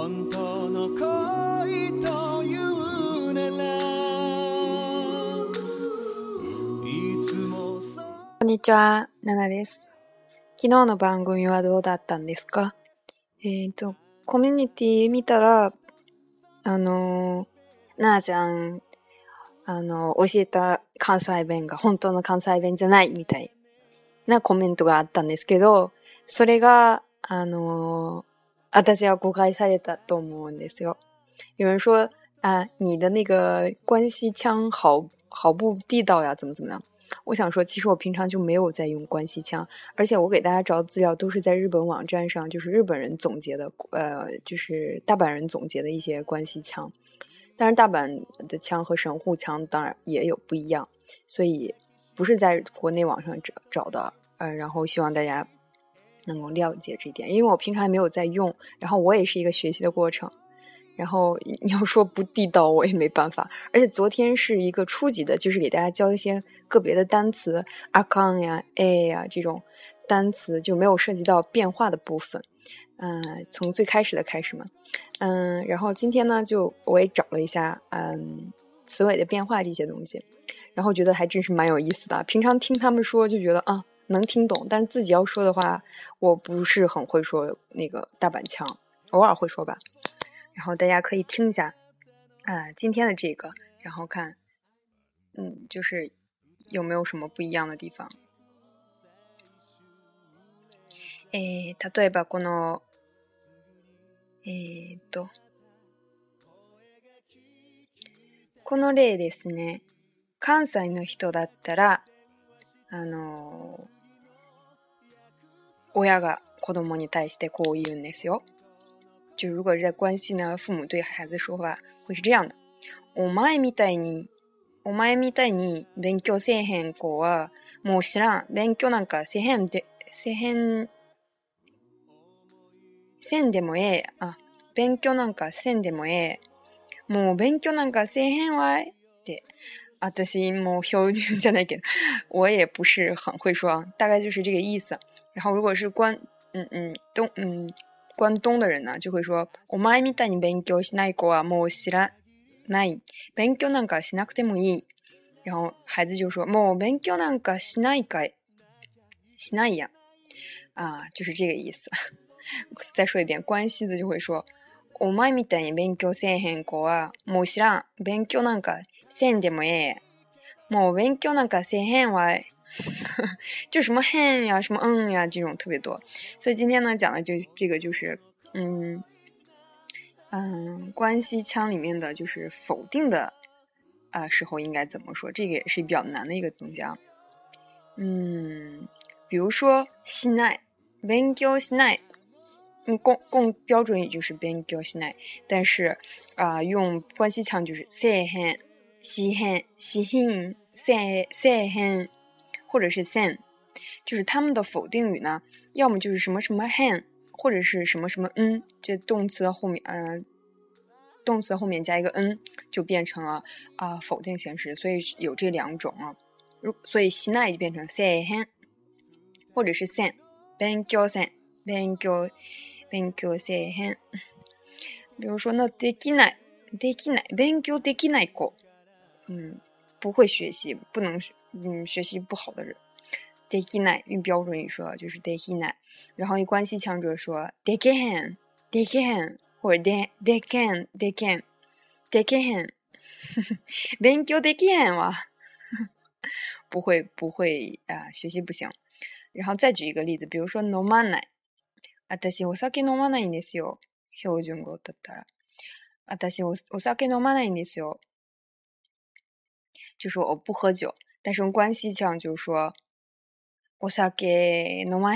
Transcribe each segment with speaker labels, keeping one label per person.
Speaker 1: 本当の恋というならいつも
Speaker 2: こんにちは、ナナです。昨日の番組はどうだったんですかえっ、ー、と、コミュニティ見たら、あのー、なあちゃん、あのー、教えた関西弁が本当の関西弁じゃないみたいなコメントがあったんですけど、それが、あの但是要公开自己的动物，你说？有人说啊，你的那个关系腔好好不地道呀，怎么怎么样？我想说，其实我平常就没有在用关系腔，而且我给大家找的资料都是在日本网站上，就是日本人总结的，呃，就是大阪人总结的一些关系腔。但是大阪的腔和神户腔当然也有不一样，所以不是在国内网上找找的。嗯，然后希望大家。能够了解这一点，因为我平常没有在用，然后我也是一个学习的过程，然后 你要说不地道，我也没办法。而且昨天是一个初级的，就是给大家教一些个别的单词，阿康呀、a 呀这种单词就没有涉及到变化的部分，嗯，从最开始的开始嘛，嗯，然后今天呢，就我也找了一下，嗯，词尾的变化这些东西，然后觉得还真是蛮有意思的。平常听他们说，就觉得啊。能听懂，但自己要说的话，我不是很会说那个大板腔，偶尔会说吧。然后大家可以听一下，啊，今天的这个，然后看，嗯，就是有没有什么不一样的地方。诶，例えばこの、诶、っと、この例ですね。関西の人だったら、あの。親が子供に対してこう言うんですよ。就如果是在关系呢，父母对孩子说法会是这样的：お前みたいに、お前みたいに勉強せえへん子はもう知らん。勉強なんかせへんで、せへん、せんでもええ。あ、勉強なんかせんでもええ。もう勉強なんかせえへんわい。って、私も標準じゃないけど、我也不是很会说，大概就是这个意思。然后，如果是关嗯嗯东嗯关东的人呢，就会说：“我妈咪带你な勉強しないこあもしなない勉強なんかしなくてもいい。”然后孩子就说：“もう勉強なんかしないかい？しないや。啊，就是这个意思。再说一遍，关西的就会说：“お前みたいな勉強せんへんこあもしん勉強なんかせんでもいい。もう勉強なんかせんはい。” 就什么 “hen” 呀、什么“嗯”呀，这种特别多。所以今天呢，讲的就这个就是，嗯嗯，关系腔里面的就是否定的啊时候应该怎么说？这个也是比较难的一个东西啊。嗯，比如说“西奈 ”，“benko 西奈”，嗯，公公标准语就是 “benko g 西奈”，但是啊，用关系腔就是 s a y h e n y hen y hen se s a y h e n 或者是 san，就是他们的否定语呢，要么就是什么什么 hen，或者是什么什么嗯，这动词后面呃，动词后面加一个 n 就变成了啊否定形式，所以有这两种啊。如所以しな就变成 s a y hen，或者是 san，勉強 san，勉強勉強 san hen，勉強のできないできない勉強できない子，嗯，不会学习，不能。嗯，学习不好的人，できない。用标准语说就是“ i きない”。然后，一关系强者说“できない、できな n 或者“できない、で n d い、できない”。呵呵，学习不行啊。不会，不会啊，学习不行。然后再举一个例子，比如说“飲 n ない”。啊，但是我说“き飲まないですよ”。标准语对对。啊，但是我说“我说き飲まないですよ”。就说我不喝酒。但是关西腔就是说我想给 no m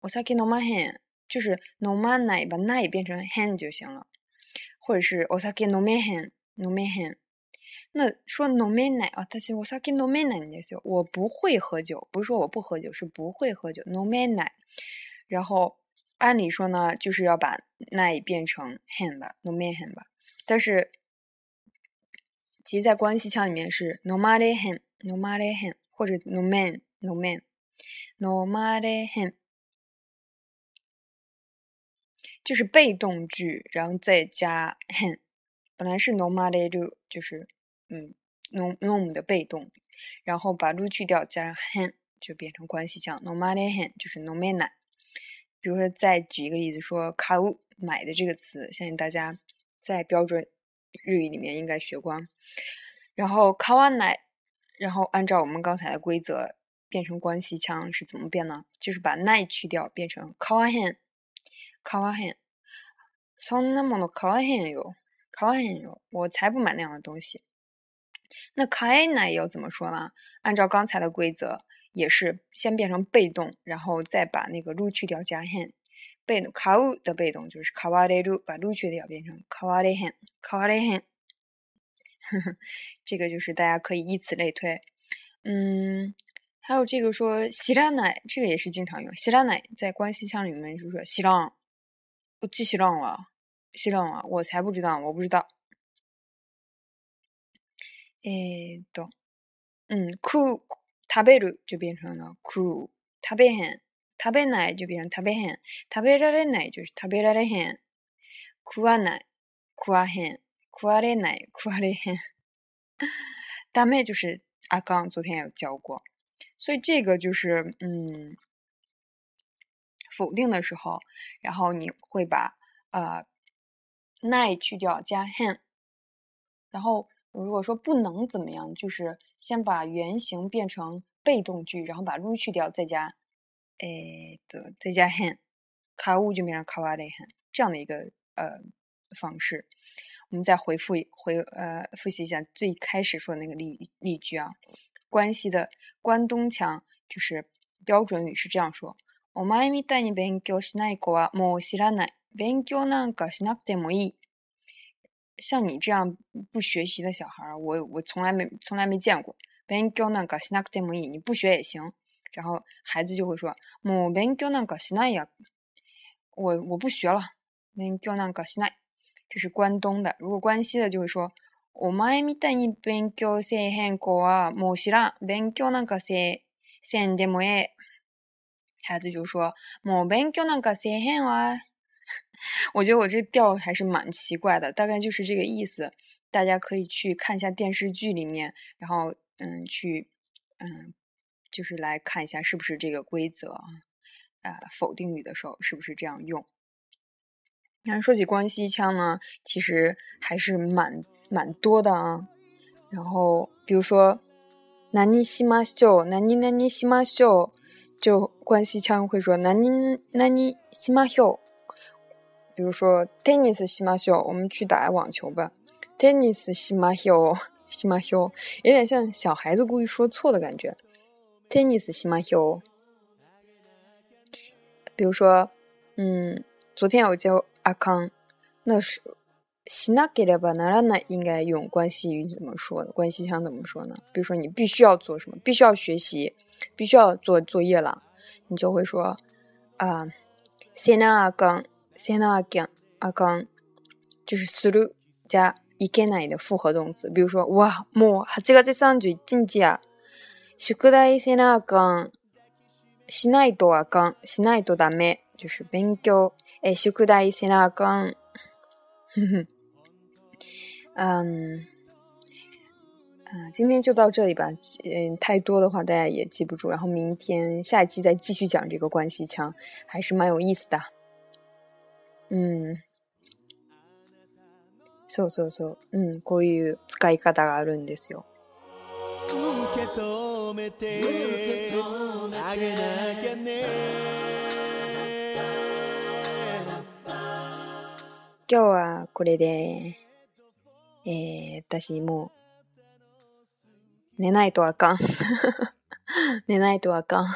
Speaker 2: 我想给 no m 就是 no m a n i 把 ni 变成 han 就行了，或者是我想给 no m a h a n no m a h 那说 no m 我想给 no m 我不会喝酒，不是说我不喝酒，是不会喝酒 no m 然后按理说呢，就是要把 ni 变成 han 吧，no m 吧，但是。其实在关系腔里面是 no matter him，no matter him，或者 no man，no man，no matter him，就是被动句，然后再加 hen。本来是 no matter do，就是嗯，no no 的被动，然后把 do 去掉，加上 hen 就变成关系腔 no matter him，就是 no man。比如说再举一个例子，说“购物买的”这个词，相信大家在标准。日语里面应该学过，然后買うな然后按照我们刚才的规则变成关系腔是怎么变呢？就是把な去掉，变成買うへん、買うそんなもの買うへんよ、買うへんよ，我才不买那样的东西。那買うない要怎么说呢？按照刚才的规则，也是先变成被动，然后再把那个を去掉加へ被动卡乌的被动就是卡瓦雷鲁，把鲁去掉变成卡瓦雷汉，卡瓦雷汉。这个就是大家可以以此类推。嗯，还有这个说西拉奶，这个也是经常用。西拉奶在关系腔里面就是说西浪，我记洗浪了，西浪了，我才不知道，我不知道。诶，懂。嗯，库食べる就变成了库食べ汉。食べないジュビラ食べへん、食べられないジュ食べられへん、食わない食わへん、食われない食われへん。大妹就是阿刚，昨天有教过，所以这个就是嗯，否定的时候，然后你会把呃な去掉加 h へん，然后如果说不能怎么样，就是先把原型变成被动句，然后把る去掉再加。诶的，再加 hen，卡物就变成卡瓦的 hen，这样的一个呃方式。我们再回复回呃复习一下最开始说的那个例例句啊，关系的关东腔就是标准语是这样说：我妈咪对你，勉強しない子はもう知らない。勉強なんかしなくてもいい。像你这样不学习的小孩，我我从来没从来没见过。勉強なんかしなくてもいい，你不学也行。然后孩子就会说“もう勉強なんかしない我我不学了。那“教なんがしない”，这是关东的。如果关西的就会说“お前みたいに勉強性変更はもう知らん、勉強なんかでもえ”。孩子就说“もう勉強なんかしわ”。我觉得我这调还是蛮奇怪的，大概就是这个意思。大家可以去看一下电视剧里面，然后嗯，去嗯。就是来看一下是不是这个规则啊啊否定语的时候是不是这样用你看说起关西腔呢其实还是蛮蛮多的啊然后比如说南妮西玛秀南妮南妮西玛秀就关西腔会说南妮南妮西玛秀比如说 tennis 西玛秀我们去打网球吧 tennis 西玛秀西玛秀有点像小孩子故意说错的感觉天尼斯し马修，比如说，嗯，昨天我教阿康，那是西纳给了吧？那那应该用关系语怎么说呢？关系项怎么说呢？比如说，你必须要做什么？必须要学习？必须要做作业了？你就会说啊，西纳阿刚，西纳阿刚，阿刚就是する加いけない的复合动词。比如说，哇，もう八月三十一日啊。宿題せなあかん。しないとあかん。しないとダメ。就是勉強。え、宿題せなあかん。嗯，啊，今天就到这里吧。嗯，太多的话大家也记不住。然后明天下一期再继续讲这个关系腔，还是蛮有意思的。嗯。そうそうそう。うこういう使い方があるんですよ。めてあげなきゃね今日はこれで、えー、私もう、寝ないとあかん。寝ないとあかん。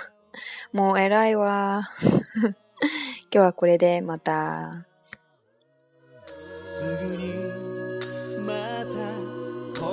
Speaker 2: もう偉いわ。今日はこれでまた。すぐに